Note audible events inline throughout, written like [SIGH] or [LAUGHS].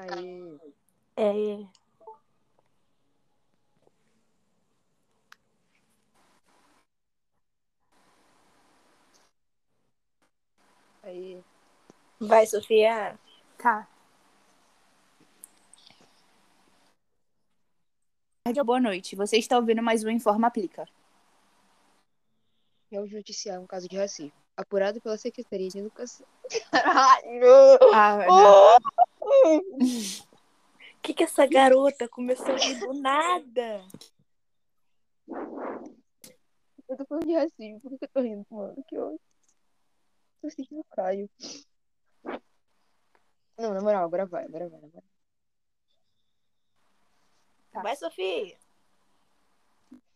Aí. É. Aí. Vai, Sofia. Tá. Tarde boa noite. Você está ouvindo mais um Informa Aplica. Vamos noticiar um caso de racismo. Apurado pela Secretaria de Educação. Caralho! Ah, não. [LAUGHS] O [LAUGHS] que, que essa garota começou a rir do nada? Eu tô falando de racismo. Por que eu tô rindo, mano? Que ódio. Tô sentindo Caio. Não, na moral, agora vai, agora vai. Agora. vai. Tá. Vai, Sofia.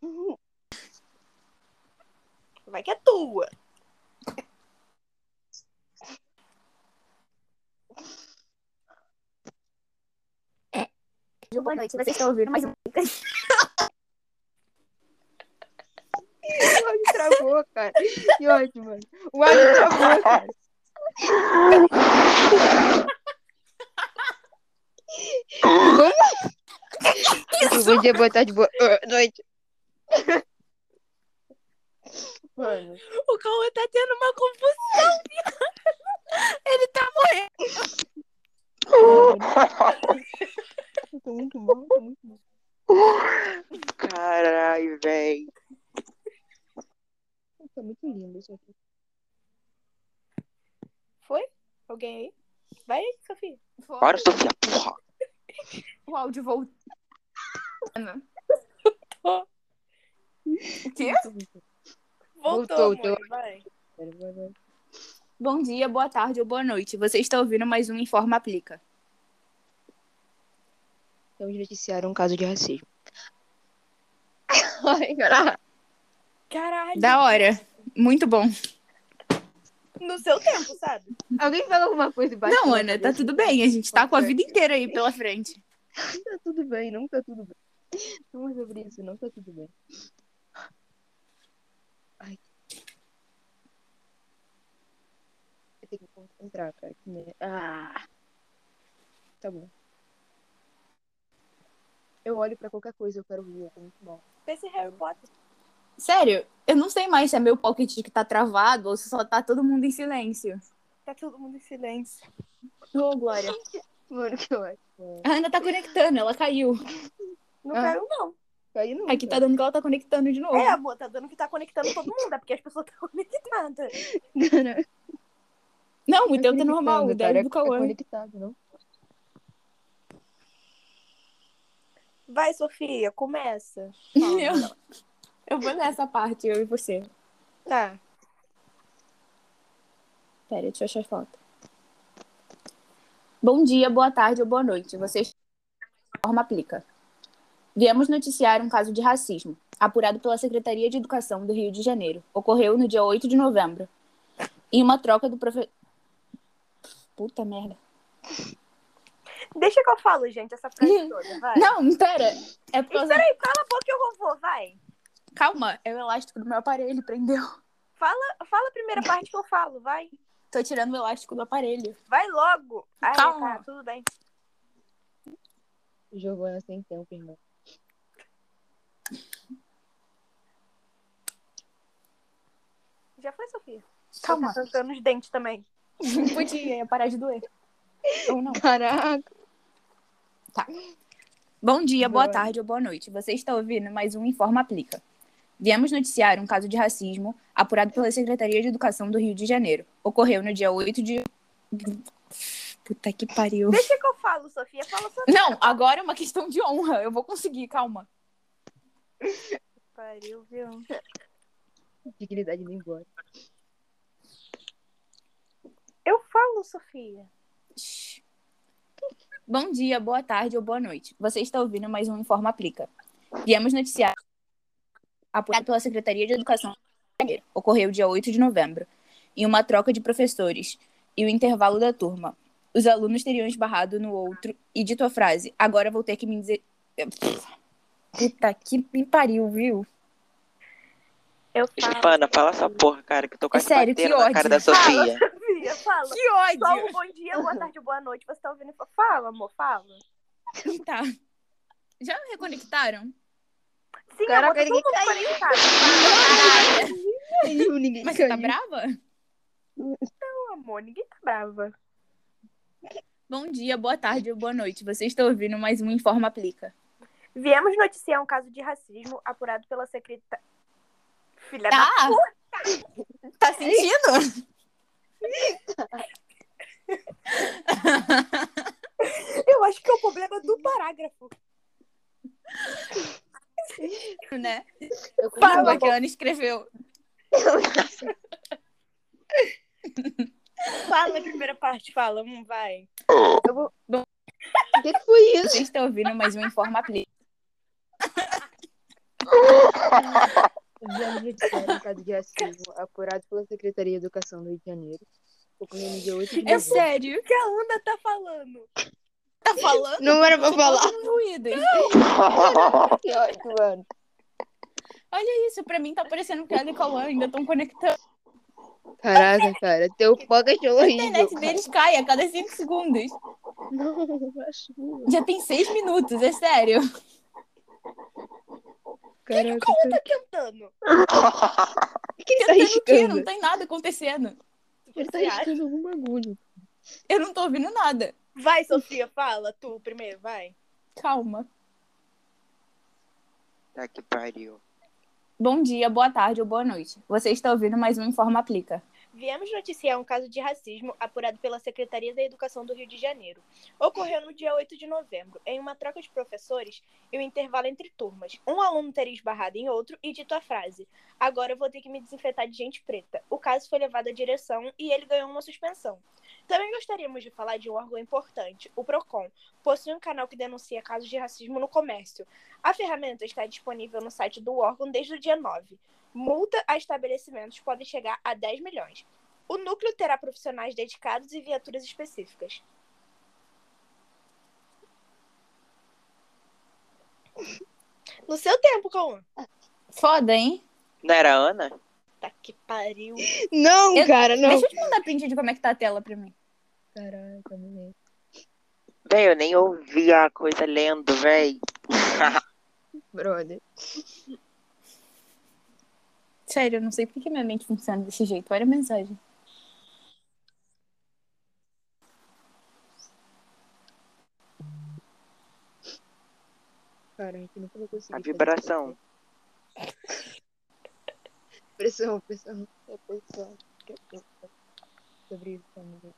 [LAUGHS] Vai que é tua. Boa noite. Você está ouvindo mais um. [LAUGHS] O áudio travou, cara. Que ódio, mano. O áudio travou, cara. Como? Bom dia, boa tarde, boa noite. Mano, O Cauã tá tendo uma confusão. Ele tá eu tô muito mal, tô muito mal. Caralho, véi. Tá muito lindo isso aqui. Foi? Alguém aí? Vai, Sofia. Para, Sofia, porra. O áudio voltou. O quê? Voltou, Voltou, teu- vai. Vai. Bom dia, boa tarde ou boa noite. Você está ouvindo mais um Informa Aplica. Vamos noticiar um caso de racismo. [LAUGHS] Caralho. Da hora. Muito bom. No seu tempo, sabe? Alguém fala alguma coisa embaixo? Não, Ana, tá tudo bem. A gente tá com a vida inteira aí pela frente. Não tá tudo bem, não tá tudo bem. Não é sobre isso, não tá tudo bem. Ai. Eu tenho que concentrar, cara. Que merda. Ah. Tá bom. Eu olho pra qualquer coisa, eu quero rir, tô muito mal. Esse Harry Potter. Sério, eu não sei mais se é meu pocket que tá travado ou se só tá todo mundo em silêncio. Tá todo mundo em silêncio. Ô, Glória. Mano, que ótimo. A Ana tá conectando, ela caiu. Não Ah. quero, não. Caiu não. Aqui tá dando que ela tá conectando de novo. É, amor, tá dando que tá conectando todo mundo. É porque as pessoas estão [LAUGHS] conectadas. Não, o É teu tá normal, o é do É Cauã. conectado, não? Vai, Sofia, começa. [LAUGHS] Eu, eu vou nessa parte, eu e você. Tá. Pera, deixa eu achar a foto. Bom dia, boa tarde ou boa noite. Vocês forma aplica. Viemos noticiar um caso de racismo, apurado pela Secretaria de Educação do Rio de Janeiro. Ocorreu no dia 8 de novembro. Em uma troca do professor. Puta merda. Deixa que eu falo, gente, essa frase [LAUGHS] toda, vai. Não, pera. É por causa... Peraí, cala a boca que eu vou, vai. Calma, é o elástico do meu aparelho, prendeu. Fala, fala a primeira parte que eu falo, vai. Tô tirando o elástico do aparelho. Vai logo. Ai, Calma. tá, tudo bem. Giovana sem tempo, irmão. Já foi, Sofia? Calma. Tá cantando os dentes também. Podia, ia parar de doer. Ou não. Caraca. Bom dia, boa Boa. tarde ou boa noite. Você está ouvindo mais um Informa Aplica. Viemos noticiar um caso de racismo apurado pela Secretaria de Educação do Rio de Janeiro. Ocorreu no dia 8 de. Puta que pariu. Deixa que eu falo, Sofia. Fala, Sofia. Não, agora é uma questão de honra. Eu vou conseguir, calma. Pariu, viu? Dignidade indo embora. Eu falo, Sofia. Bom dia, boa tarde ou boa noite. Você está ouvindo mais um Informa Aplica. Viemos noticiar apurado pela Secretaria de Educação. Ocorreu dia 8 de novembro, em uma troca de professores e o intervalo da turma. Os alunos teriam esbarrado no outro e dito a frase: Agora vou ter que me dizer. Puta que me pariu, viu? Eu falo. Giovana, fala essa porra, cara, que eu tô quase sério, que batendo na cara da Sofia. Sofia, fala. Que ódio! Só um bom dia, boa tarde, boa noite. Você tá ouvindo? Fala, amor, fala. Tá. Já reconectaram? Sim, Caraca, amor, tá ninguém todo mundo caiu. Caiu, ninguém Mas você tá caiu. brava? Não, amor, ninguém tá brava. Bom dia, boa tarde ou boa noite. Você está ouvindo mais um Informa Aplica. Viemos noticiar um caso de racismo apurado pela secretária. Filha da Tá? Tá sentindo? Eu acho que é o problema do parágrafo. [LAUGHS] né? Eu Fala, que a Ana escreveu. Fala a primeira parte, fala. Um, vai. Eu vou... O que, que foi isso? Você está ouvindo mais um Informa. Viemos noticiar um caso de racismo apurado pela Secretaria de Educação do Rio de Janeiro. Ocorreu no dia 8 de É sério? O que a Ana tá falando? Tá falando? Não era pra Tô falar. Que ótimo, mano. Olha isso, pra mim tá parecendo que ela e Cauã ainda estão conectando. Caraca, cara. Teu cachorro A horrível. internet deles cai a cada 5 segundos. Não, acho. Já tem 6 minutos, é sério. Caraca, [LAUGHS] Tá tentando. o que ele tá Tentando o quê? riscando? Não tem nada acontecendo. Ele tá riscando algum bagulho. Eu não tô ouvindo nada. Vai, Sofia, fala. Tu primeiro, vai. Calma. Tá que pariu. Bom dia, boa tarde ou boa noite. Você está ouvindo mais um Informa Aplica. Viemos noticiar um caso de racismo apurado pela Secretaria da Educação do Rio de Janeiro. Ocorreu no dia 8 de novembro, em uma troca de professores e um intervalo entre turmas. Um aluno teria esbarrado em outro e dito a frase: Agora eu vou ter que me desinfetar de gente preta. O caso foi levado à direção e ele ganhou uma suspensão. Também gostaríamos de falar de um órgão importante, o PROCON. Possui um canal que denuncia casos de racismo no comércio. A ferramenta está disponível no site do órgão desde o dia 9. Multa a estabelecimentos pode chegar a 10 milhões. O núcleo terá profissionais dedicados e viaturas específicas. No seu tempo, Cauã. Foda, hein? Não era a Ana? Tá que pariu. Não, Eu- cara, não. Deixa eu te mandar print de como é que tá a tela pra mim. Caraca, moleque. Véi, eu nem ouvi a coisa lendo, véi. [LAUGHS] Brother. Sério, eu não sei por que minha mente funciona desse jeito. Olha a mensagem. Cara, a gente nunca vai conseguir. A vibração. isso. [LAUGHS] Pressão, pressão. É pressão. Sobre isso, amiga.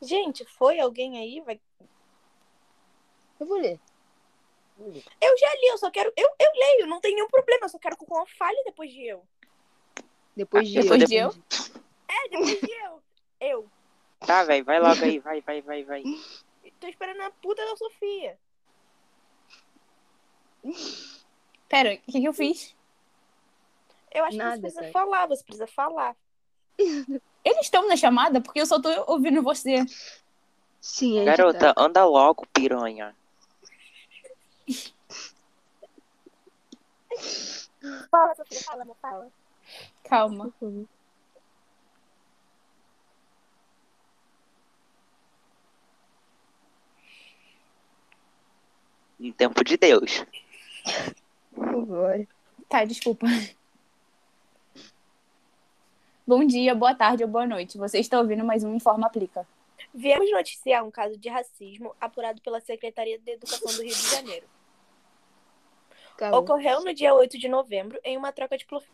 Gente, foi alguém aí? Vai... Eu vou ler. Vou ler. Eu já li, eu só quero. Eu, eu leio, não tem nenhum problema. Eu só quero que o Cauã fale depois de eu. Depois de Depois eu. de eu? É, depois de eu. Eu. Tá, véi, vai logo aí, vai, vai, vai, vai. Tô esperando a puta da Sofia. Pera, o que, que eu fiz? Eu acho que Nada, você precisa cara. falar, você precisa falar. [LAUGHS] Eles estão na chamada porque eu só tô ouvindo você. Sim, gente Garota, tá. anda logo, piranha. Fala, Sofia, fala, fala. Calma. No tempo de Deus. Por favor. Tá, desculpa. Bom dia, boa tarde ou boa noite. Você está ouvindo mais um Informa Aplica. Viemos noticiar um caso de racismo apurado pela Secretaria de Educação do Rio de Janeiro. Calma. Ocorreu no dia 8 de novembro em uma troca de prof...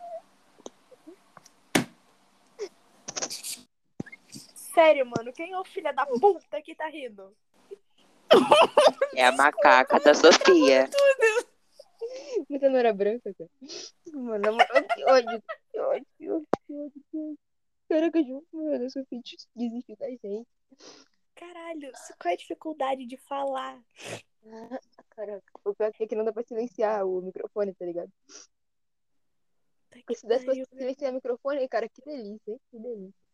Sério, mano, quem é o filho da puta que tá rindo? É a macaca da Sofia. Mas ela não era branca, cara. Mano, que ódio. Que ódio, que ódio, que ódio, que ódio. Caraca, Ju, eu fiz desistir da gente. Caralho, qual é a dificuldade de falar? Caraca, o pior é que não dá pra silenciar o microfone, tá ligado? Tá que se desse pra pariu. silenciar o microfone, cara, que delícia, hein? Que delícia.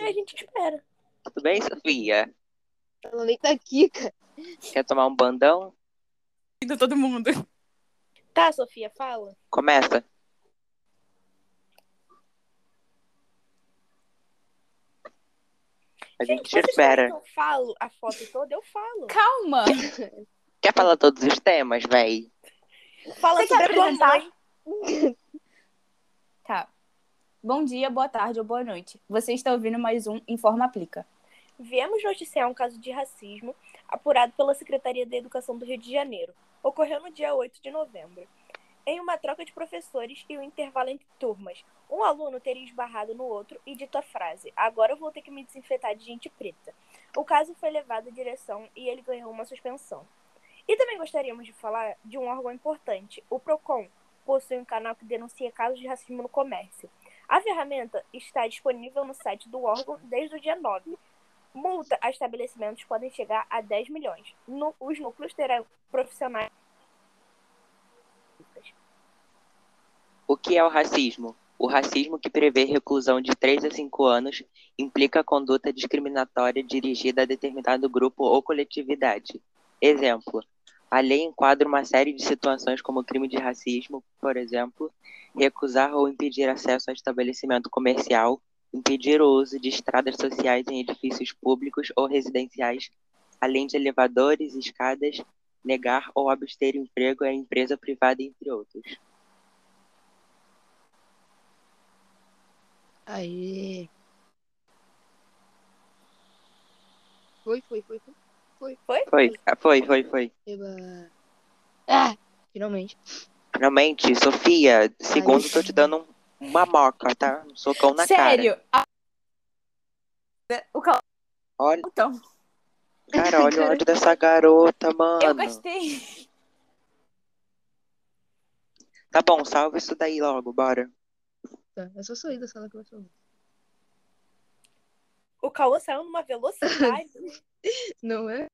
É, a gente espera. Tudo bem, Sofia? Ela nem tá aqui, cara. Quer tomar um bandão? De todo mundo. Tá, Sofia, fala. Começa. A gente te vocês espera. eu falo a foto toda? Eu falo. Calma. [LAUGHS] Quer falar todos os temas, véi? Fala Você quer apresentar? Tá. Bom dia, boa tarde ou boa noite. Você está ouvindo mais um Informa Aplica. Viemos noticiar um caso de racismo apurado pela Secretaria da Educação do Rio de Janeiro. Ocorreu no dia 8 de novembro. Em uma troca de professores e um intervalo entre turmas, um aluno teria esbarrado no outro e dito a frase: Agora eu vou ter que me desinfetar de gente preta. O caso foi levado à direção e ele ganhou uma suspensão. E também gostaríamos de falar de um órgão importante. O PROCON possui um canal que denuncia casos de racismo no comércio. A ferramenta está disponível no site do órgão desde o dia 9. Multa a estabelecimentos podem chegar a 10 milhões. No- os núcleos terão profissionais. O que é o racismo? O racismo que prevê reclusão de 3 a 5 anos implica conduta discriminatória dirigida a determinado grupo ou coletividade. Exemplo: a lei enquadra uma série de situações como crime de racismo, por exemplo, recusar ou impedir acesso a estabelecimento comercial, impedir o uso de estradas sociais em edifícios públicos ou residenciais, além de elevadores, escadas, negar ou abster emprego a empresa privada, entre outros. Aê. Foi, foi, foi, foi. Foi? Foi, ah, foi, foi, foi. Eba. Ah, finalmente. Finalmente, Sofia, segundo, tô te dando um- uma moca, tá? Um socão na cara. Sério. a- O cal... Olha, Então, cara, olha o ódio dessa garota, eu mano. gostei. Tá bom, salva isso daí logo, bora. Tá, é só sair da sala que vai salvar. O Cauã saiu numa velocidade. [LAUGHS] Não é?